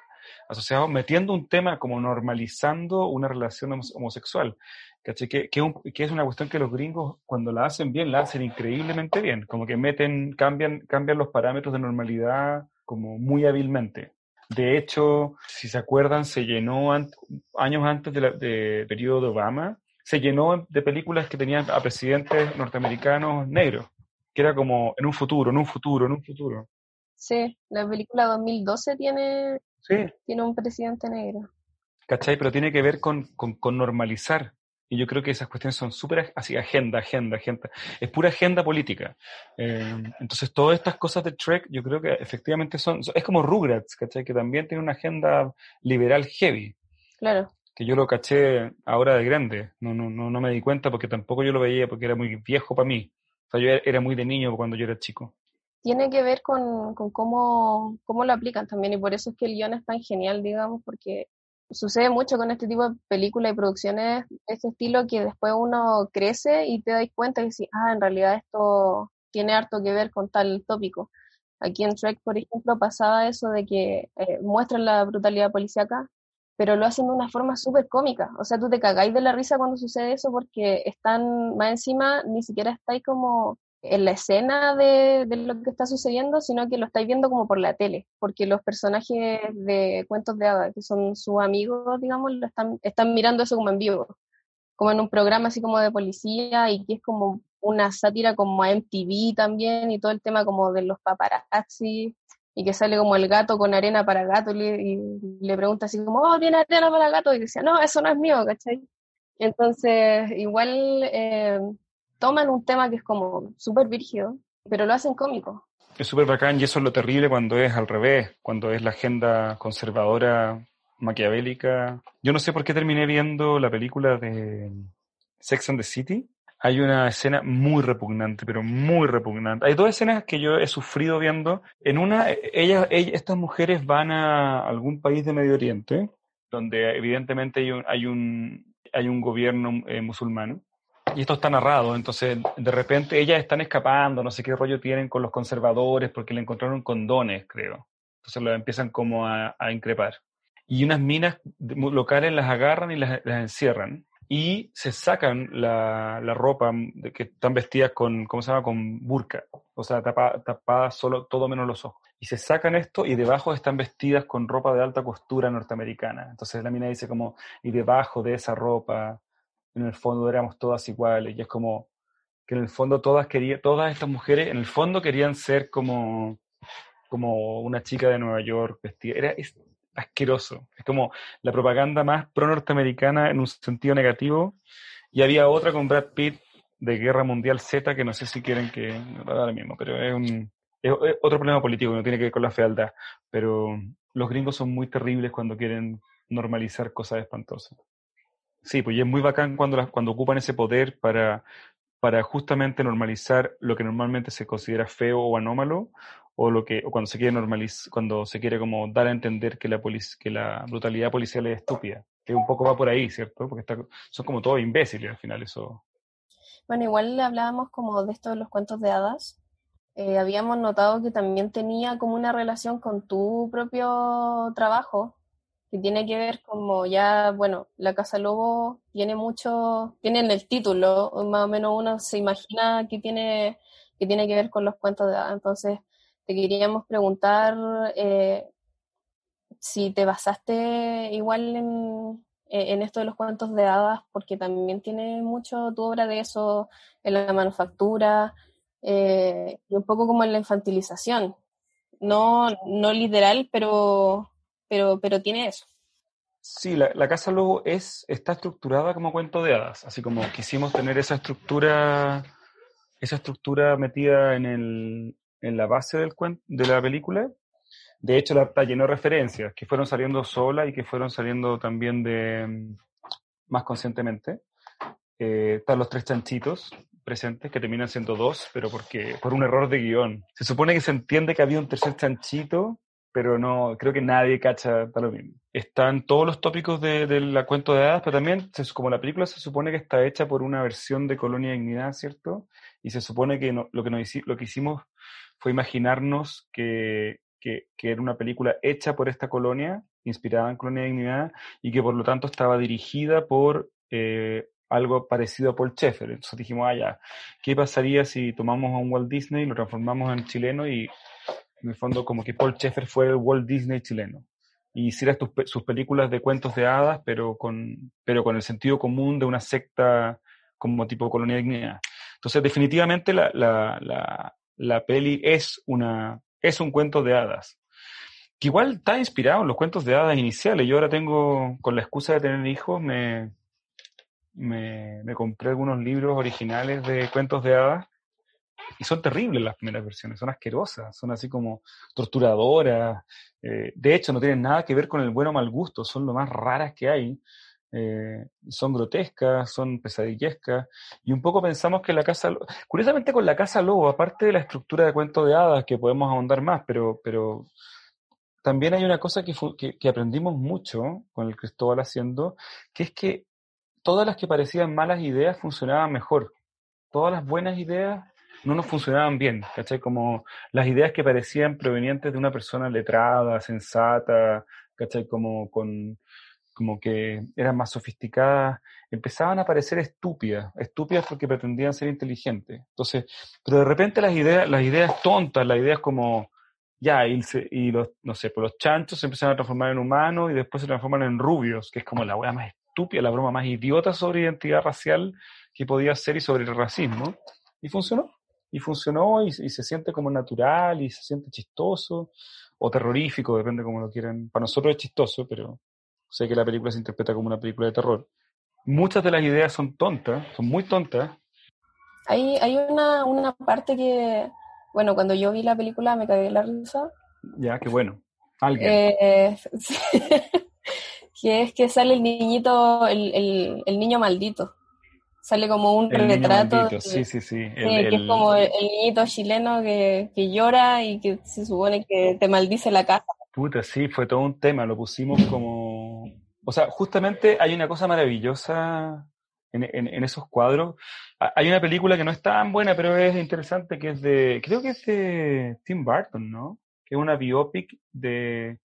asociados, metiendo un tema como normalizando una relación homosexual, ¿cachai? Que, que, es una cuestión que los gringos, cuando la hacen bien, la hacen increíblemente bien, como que meten, cambian, cambian los parámetros de normalidad como muy hábilmente. De hecho, si se acuerdan, se llenó años antes del periodo de Obama, se llenó de películas que tenían a presidentes norteamericanos negros, que era como en un futuro, en un futuro, en un futuro. Sí, la película 2012 tiene, tiene un presidente negro. ¿Cachai? Pero tiene que ver con, con normalizar y yo creo que esas cuestiones son súper así, agenda, agenda, agenda. Es pura agenda política. Eh, entonces, todas estas cosas de Trek, yo creo que efectivamente son. Es como Rugrats, ¿cachai? Que también tiene una agenda liberal heavy. Claro. Que yo lo caché ahora de grande. No, no, no, no me di cuenta porque tampoco yo lo veía porque era muy viejo para mí. O sea, yo era muy de niño cuando yo era chico. Tiene que ver con, con cómo, cómo lo aplican también y por eso es que el guion es tan genial, digamos, porque sucede mucho con este tipo de películas y producciones de este estilo que después uno crece y te das cuenta y dices, ah, en realidad esto tiene harto que ver con tal tópico. Aquí en Trek, por ejemplo, pasaba eso de que eh, muestran la brutalidad policíaca, pero lo hacen de una forma súper cómica. O sea, tú te cagáis de la risa cuando sucede eso porque están más encima, ni siquiera estáis como en la escena de, lo que está sucediendo, sino que lo estáis viendo como por la tele, porque los personajes de cuentos de hadas, que son sus amigos, digamos, lo están, están mirando eso como en vivo, como en un programa así como de policía y que es como una sátira como a MTV también y todo el tema como de los paparazzi y que sale como el gato con arena para gato y le, pregunta así como, oh, tiene arena para gato y decía, no, eso no es mío, ¿cachai? Entonces, igual... Eh, toman un tema que es como súper virgio, pero lo hacen cómico. Es súper bacán y eso es lo terrible cuando es al revés, cuando es la agenda conservadora, maquiavélica. Yo no sé por qué terminé viendo la película de Sex and the City. Hay una escena muy repugnante, pero muy repugnante. Hay dos escenas que yo he sufrido viendo. En una, ellas, estas mujeres van a algún país de Medio Oriente, donde evidentemente hay un, hay un, hay un gobierno eh, musulmán y esto está narrado, entonces de repente ellas están escapando, no sé qué rollo tienen con los conservadores porque le encontraron condones, creo. Entonces lo empiezan como a, increpar. Y unas minas locales las agarran y las, encierran y se sacan la, ropa de que están vestidas con, ¿cómo se llama? Con burka, o sea, tapadas tapa solo, todo menos los ojos. Y se sacan esto y debajo están vestidas con ropa de alta costura norteamericana. Entonces la mina dice como, y debajo de esa ropa en el fondo éramos todas iguales. Y es como que en el fondo todas querían, todas estas mujeres en el fondo querían ser como, como una chica de Nueva York vestida. Era asqueroso. Es como la propaganda más pro-norteamericana en un sentido negativo. Y había otra con Brad Pitt de Guerra Mundial Z que no sé si quieren que ahora mismo, pero es un es otro problema político no tiene que ver con la fealdad, pero los gringos son muy terribles cuando quieren normalizar cosas espantosas. Sí, pues y es muy bacán cuando, cuando ocupan ese poder para, para justamente normalizar lo que normalmente se considera feo o anómalo, o lo que, o cuando se quiere normalizar, cuando se quiere como dar a entender que la que la brutalidad policial es estúpida. Que un poco va por ahí, ¿cierto? Porque está, son como todos imbéciles al final eso. Bueno, igual hablábamos como de esto de los cuentos de hadas. Eh, habíamos notado que también tenía como una relación con tu propio trabajo, tiene que ver como ya, bueno, la Casa Lobo tiene mucho, tiene en el título, más o menos uno se imagina que tiene, que tiene que ver con los cuentos de hadas. Entonces, te queríamos preguntar eh, si te basaste igual en, en esto de los cuentos de hadas, porque también tiene mucho tu obra de eso en la manufactura eh, y un poco como en la infantilización. No, no literal, pero pero, pero tiene eso. Sí, la, Casa Lobo es, está estructurada como cuento de hadas, así como quisimos tener esa estructura, esa estructura metida en, el, en la base de la película. De hecho, la, está lleno de referencias que fueron saliendo sola y que fueron saliendo también de más conscientemente. Eh, están los tres chanchitos presentes, que terminan siendo dos, pero porque por un error de guion. Se supone que se entiende que había un tercer chanchito pero no, creo que nadie cacha para lo mismo. Están todos los tópicos de, la cuento de hadas, pero también, como la película se supone que está hecha por una versión de Colonia Dignidad, ¿cierto? Y se supone que lo, que nos, lo que hicimos fue imaginarnos que, que, era una película hecha por esta colonia, inspirada en Colonia Dignidad, y que por lo tanto estaba dirigida por eh, algo parecido a Paul Schaeffer. Entonces dijimos, ah, ya, ¿qué pasaría si tomamos a un Walt Disney, lo transformamos en chileno y en el fondo como que Paul Schaeffer fue el Walt Disney chileno y hiciera sus películas de cuentos de hadas, pero con, pero con el sentido común de una secta como tipo colonia dignidad. Entonces, definitivamente la, la, la, la, peli es, una, es un cuento de hadas, que igual está inspirado en los cuentos de hadas iniciales. Yo ahora tengo, con la excusa de tener hijos, me, me, me compré algunos libros originales de cuentos de hadas y son terribles las primeras versiones, son asquerosas, son así como torturadoras. Eh, de hecho, no tienen nada que ver con el bueno o mal gusto, son lo más raras que hay. Eh, son grotescas, son pesadillescas, y un poco pensamos que la casa, curiosamente con la casa lobo, aparte de la estructura de cuento de hadas, que podemos ahondar más, pero, pero también hay una cosa que, que, que aprendimos mucho con el Cristóbal haciendo, que es que todas las que parecían malas ideas funcionaban mejor. Todas las buenas ideas no nos funcionaban bien, ¿cachai? Como las ideas que parecían provenientes de una persona letrada, sensata, ¿cachai? Como, con, como que eran más sofisticadas, empezaban a parecer estúpidas, estúpidas porque pretendían ser inteligentes. Entonces, pero de repente las ideas, las ideas tontas, las ideas como, ya, y, y los, no sé, pues los chanchos se empezaron a transformar en humanos y después se transforman en rubios, que es como la wea más estúpida, la broma más idiota sobre identidad racial que podía ser y sobre el racismo. Y funcionó y funcionó y, se siente como natural y se siente chistoso o terrorífico, depende como lo quieran. Para nosotros es chistoso, pero sé que la película se interpreta como una película de terror. Muchas de las ideas son tontas, son muy tontas. Hay, hay una, una parte que, bueno, cuando yo vi la película me cagué la risa. Ya, qué bueno. Alguien. Eh, que es que sale el niñito, el, el, el niño maldito sale como un retrato. sí, sí, sí. que es como el, niñito chileno que, que, llora y que se supone que te maldice la casa. Puta, sí, fue todo un tema, lo pusimos como... O sea, justamente hay una cosa maravillosa en, en, en, esos cuadros. Hay una película que no es tan buena, pero es interesante, que es de, creo que es de Tim Burton, ¿no? Que es una biopic de,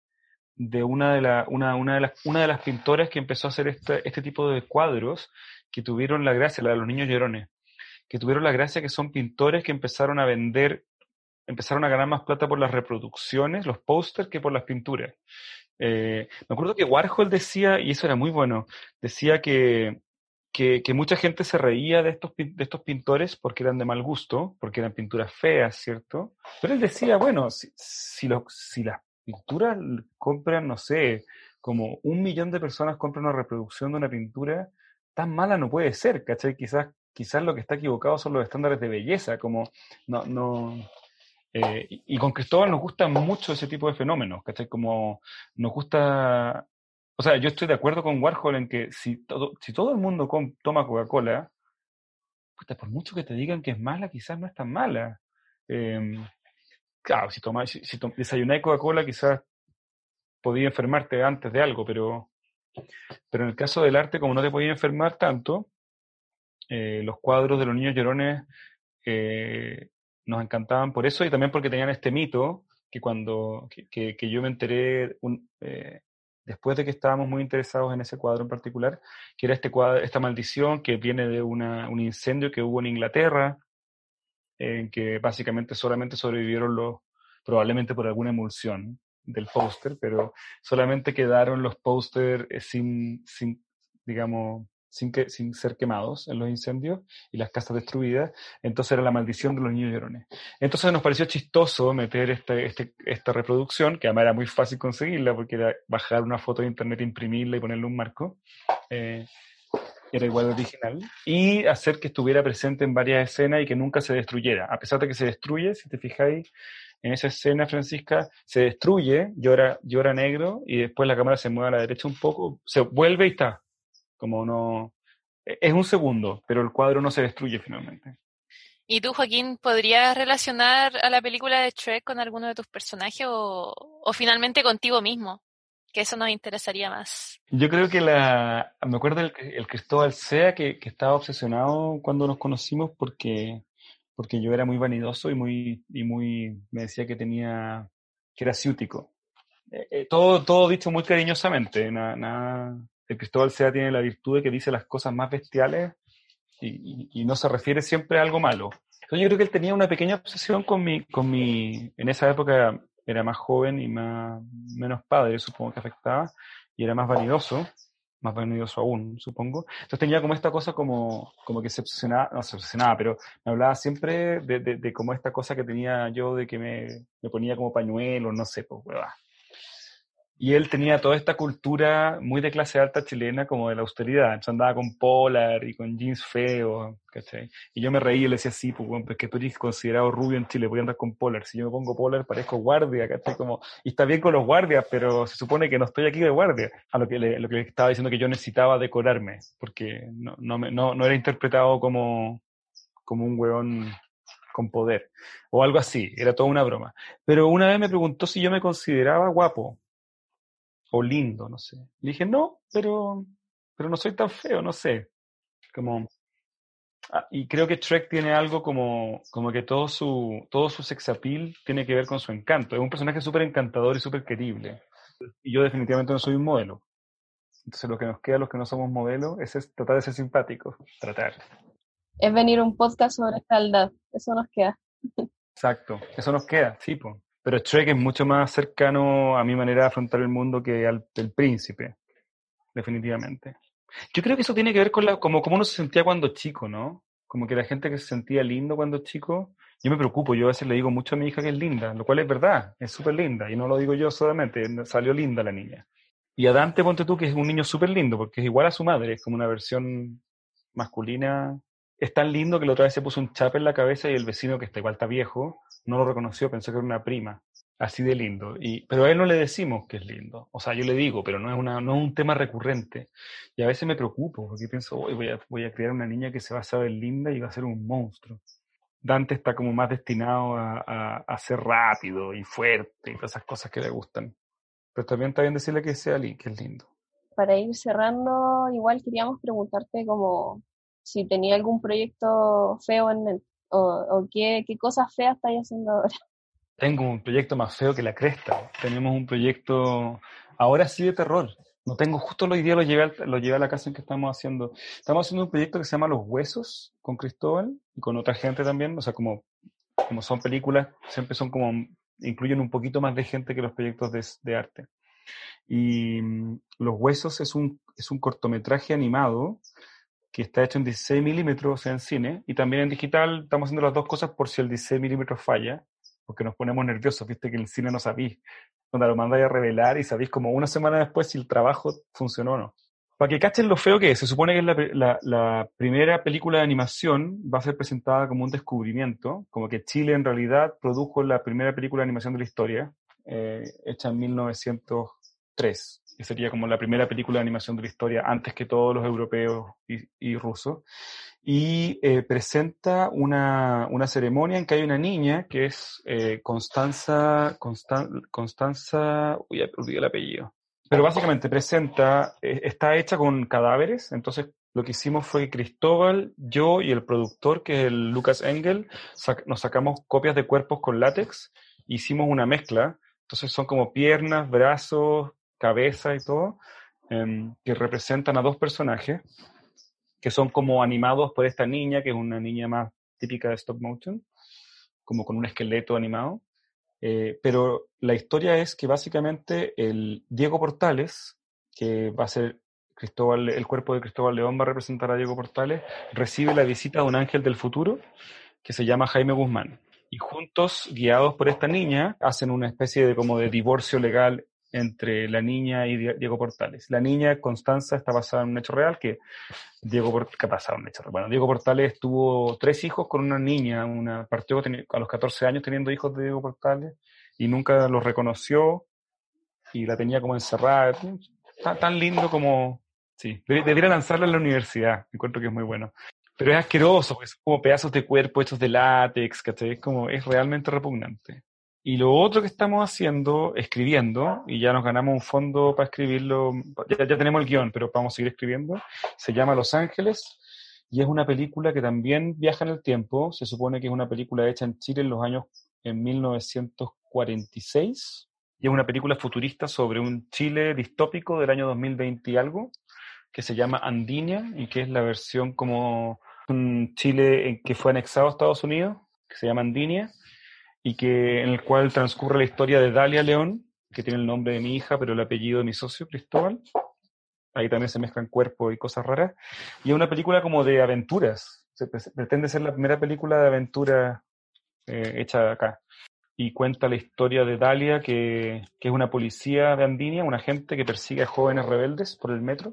de una de, la, una, una, de las, una de las pintoras que empezó a hacer este, este tipo de cuadros que tuvieron la gracia, la de los niños llorones, que tuvieron la gracia que son pintores que empezaron a vender, empezaron a ganar más plata por las reproducciones, los pósters, que por las pinturas. Eh, me acuerdo que Warhol decía, y eso era muy bueno, decía que, que, mucha gente se reía de estos, de estos pintores porque eran de mal gusto, porque eran pinturas feas, ¿cierto? Pero él decía, bueno, si, si, si las pinturas compran, no sé, como un millón de personas compran una reproducción de una pintura, tan mala no puede ser, ¿cachai? Quizás, quizás lo que está equivocado son los estándares de belleza, como no, no, eh, y, con Cristóbal nos gusta mucho ese tipo de fenómenos, ¿cachai? Como nos gusta, o sea, yo estoy de acuerdo con Warhol en que si todo, si todo el mundo toma Coca-Cola, por mucho que te digan que es mala, quizás no es tan mala. Em, claro, si, tomas, si, si desayunáis Coca-Cola, quizás podía enfermarte antes de algo, pero pero en el caso del arte, como no te podías enfermar tanto, eh, los cuadros de los niños llorones eh, nos encantaban por eso y también porque tenían este mito que cuando que, yo me enteré eh, después de que estábamos muy interesados en ese cuadro en particular, que era este esta maldición que viene de un incendio que hubo en Inglaterra, en que básicamente solamente sobrevivieron los, probablemente por alguna emulsión del póster, pero solamente quedaron los póster eh, sin, sin, digamos, sin, que, sin ser quemados en los incendios y las casas destruidas. Entonces era la maldición de los niños llorones. Entonces nos pareció chistoso meter este, este, esta reproducción, que además era muy fácil conseguirla porque era bajar una foto de internet, imprimirla y ponerle un marco. Eh, era igual al original, y hacer que estuviera presente en varias escenas y que nunca se destruyera. A pesar de que se destruye, si te fijáis, en esa escena, Francisca, se destruye, llora, llora negro, y después la cámara se mueve a la derecha un poco, se vuelve y está, como no... E-, es un segundo, pero el cuadro no se destruye finalmente. ¿Y tú, Joaquín, podrías relacionar a la película de Shrek con alguno de tus personajes o, o finalmente contigo mismo? Que eso nos interesaría más. Yo creo que la... Me acuerdo el, el Cristóbal Sea que, que estaba obsesionado cuando nos conocimos porque, porque yo era muy vanidoso y muy, y muy... Me decía que tenía... que era ciútico. Eh, eh, todo, todo dicho muy cariñosamente, nada, el Cristóbal Sea tiene la virtud de que dice las cosas más bestiales y, y, no se refiere siempre a algo malo. Entonces yo creo que él tenía una pequeña obsesión con mi, con mi, en esa época era más joven y más, menos padre, supongo que afectaba, y era más vanidoso, más vanidoso aún, supongo. Entonces tenía como esta cosa como, como que se obsesionaba, no se obsesionaba, pero me hablaba siempre de, de, de como esta cosa que tenía yo de que me, me ponía como pañuelo, no sé, pues, hueva. Y él tenía toda esta cultura muy de clase alta chilena, como de la austeridad. Entonces andaba con polar y con jeans feos. Y yo me reí y le decía, sí, pues, bueno, pues que tú eres considerado rubio en Chile, voy a andar con polar. Si yo me pongo polar, parezco guardia, ¿cachai? Como, y está bien con los guardias, pero se supone que no estoy aquí de guardia. A lo que le, lo que estaba diciendo que yo necesitaba decorarme, porque no, no, me, no, no era interpretado como, como un hueón con poder, o algo así, era toda una broma. Pero una vez me preguntó si yo me consideraba guapo, o lindo, no sé. Le dije, no, pero, pero no soy tan feo, no sé. Como, ah, y creo que Shrek tiene algo como, como que todo su, todo su sex appeal tiene que ver con su encanto. Es un personaje súper encantador y súper querible. Y yo definitivamente no soy un modelo. Entonces lo que nos queda a los que no somos modelos es, tratar de ser simpáticos. Tratar. Es venir un podcast sobre fealdad. Eso nos queda. Exacto. Eso nos queda, sí, pues. Pero Shrek es mucho más cercano a mi manera de afrontar el mundo que al del príncipe, definitivamente. Yo creo que eso tiene que ver con la, como, como uno se sentía cuando chico, ¿no? Como que la gente que se sentía lindo cuando chico, yo me preocupo, yo a veces le digo mucho a mi hija que es linda, lo cual es verdad, es súper linda, y no lo digo yo solamente, salió linda la niña. Y a Dante, ponte tú, que es un niño súper lindo, porque es igual a su madre, es como una versión masculina es tan lindo que la otra vez se puso un chap en la cabeza y el vecino, que está igual está viejo, no lo reconoció, pensó que era una prima. Así de lindo. Y, pero a él no le decimos que es lindo. O sea, yo le digo, pero no es, una, no es un tema recurrente. Y a veces me preocupo, porque pienso, hoy voy a, voy a una niña que se va a saber linda y va a ser un monstruo. Dante está como más destinado a, a, a ser rápido y fuerte y todas esas cosas que le gustan. Pero también está bien decirle que sea que es lindo. Para ir cerrando, igual queríamos preguntarte como si tenía algún proyecto feo en mente, o, qué, qué cosas feas estáis haciendo ahora. Tengo un proyecto más feo que la cresta. Tenemos un proyecto ahora sí de terror. No tengo, justo hoy día lo llevé, lo llevé a la casa en que estamos haciendo. Estamos haciendo un proyecto que se llama Los Huesos con Cristóbal y con otra gente también. O sea, como, como son películas, siempre son como, incluyen un poquito más de gente que los proyectos de, de arte. Y mm, Los Huesos es un, es un cortometraje animado que está hecho en 16 milímetros, en cine, y también en digital estamos haciendo las dos cosas por si el 16 milímetros falla, porque nos ponemos nerviosos, viste que en el cine no sabéis, cuando lo mandáis a revelar y sabéis como una semana después si el trabajo funcionó o no. Para que cachen lo feo que es, se supone que es la, la, la, primera película de animación va a ser presentada como un descubrimiento, como que Chile en realidad produjo la primera película de animación de la historia, eh, hecha en 1903 que sería como la primera película de animación de la historia antes que todos los europeos y, y rusos, y eh, presenta una, una, ceremonia en que hay una niña que es eh, Constanza, Constan, Constanza, uy, olvidé el apellido, pero básicamente presenta, eh, está hecha con cadáveres, entonces lo que hicimos fue que Cristóbal, yo y el productor, que es el Lucas Engel, sac nos sacamos copias de cuerpos con látex, hicimos una mezcla, entonces son como piernas, brazos, cabeza y todo, em, que representan a dos personajes que son como animados por esta niña, que es una niña más típica de stop motion, como con un esqueleto animado. Eh, pero la historia es que básicamente el Diego Portales, que va a ser Cristóbal, el cuerpo de Cristóbal León va a representar a Diego Portales, recibe la visita de un ángel del futuro que se llama Jaime Guzmán. Y juntos, guiados por esta niña, hacen una especie de como de divorcio legal entre la niña y Diego Portales. La niña, Constanza, está basada en un hecho real que Diego Portales, un hecho Bueno, Diego Portales tuvo tres hijos con una niña, una partió a los 14 años teniendo hijos de Diego Portales y nunca los reconoció y la tenía como encerrada. Tan, tan lindo como, sí, debería lanzarla en la universidad, encuentro que es muy bueno. Pero es asqueroso, es como pedazos de cuerpo hechos de látex, ¿cachai? Es como, es realmente repugnante. Y lo otro que estamos haciendo, escribiendo, y ya nos ganamos un fondo para escribirlo, ya, tenemos el guion, pero vamos a seguir escribiendo, se llama Los Ángeles, y es una película que también viaja en el tiempo, se supone que es una película hecha en Chile en los años en 1946, y es una película futurista sobre un Chile distópico del año 2020 y algo, que se llama Andinia, y que es la versión como un Chile que fue anexado a Estados Unidos, que se llama Andinia, y que en el cual transcurre la historia de Dalia León, que tiene el nombre de mi hija, pero el apellido de mi socio, Cristóbal. Ahí también se mezclan cuerpos y cosas raras. Y es una película como de aventuras. Se pretende ser la primera película de aventura eh, hecha acá. Y cuenta la historia de Dalia, que, que, es una policía de Andinia, una agente que persigue a jóvenes rebeldes por el metro.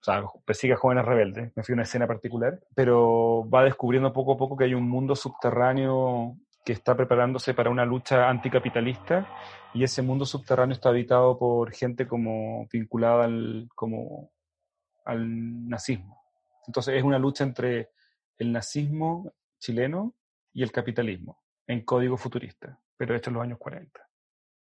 O sea, persigue a jóvenes rebeldes, me fui a una escena particular, pero va descubriendo poco a poco que hay un mundo subterráneo que está preparándose para una lucha anticapitalista y ese mundo subterráneo está habitado por gente como vinculada al, como, al nazismo. Entonces es una lucha entre el nazismo chileno y el capitalismo en código futurista, pero esto en los años 40.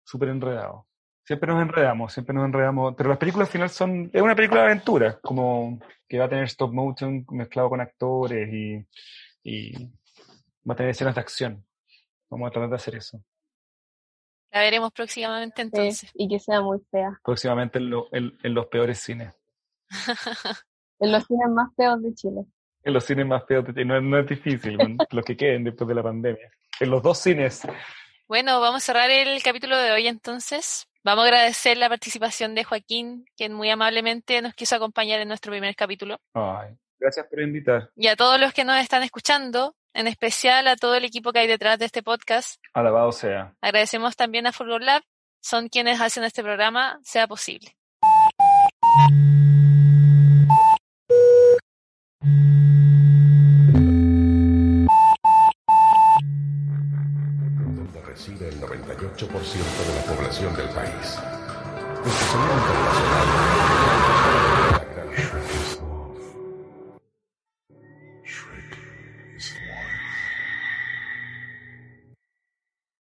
Súper enredado. Siempre nos enredamos, siempre nos enredamos. Pero las películas al final son. Es una película de aventura, como que va a tener stop motion mezclado con actores y, y va a tener escenas de acción. Vamos a tratar de hacer eso. La veremos próximamente entonces. y que sea muy fea. Próximamente en, en, los peores cines. en los cines más feos de Chile. En los cines más feos de Chile. No, no es difícil, los que queden después de la pandemia. En los dos cines. Bueno, vamos a cerrar el capítulo de hoy entonces. Vamos a agradecer la participación de Joaquín, quien muy amablemente nos quiso acompañar en nuestro primer capítulo. Ay, gracias por invitar. Y a todos los que nos están escuchando, en especial a todo el equipo que hay detrás de este podcast. Alabado sea. Agradecemos también a Fulgor Lab, son quienes hacen este programa sea posible. Donde reside el 98% de la población del país. Nuestro señor internacional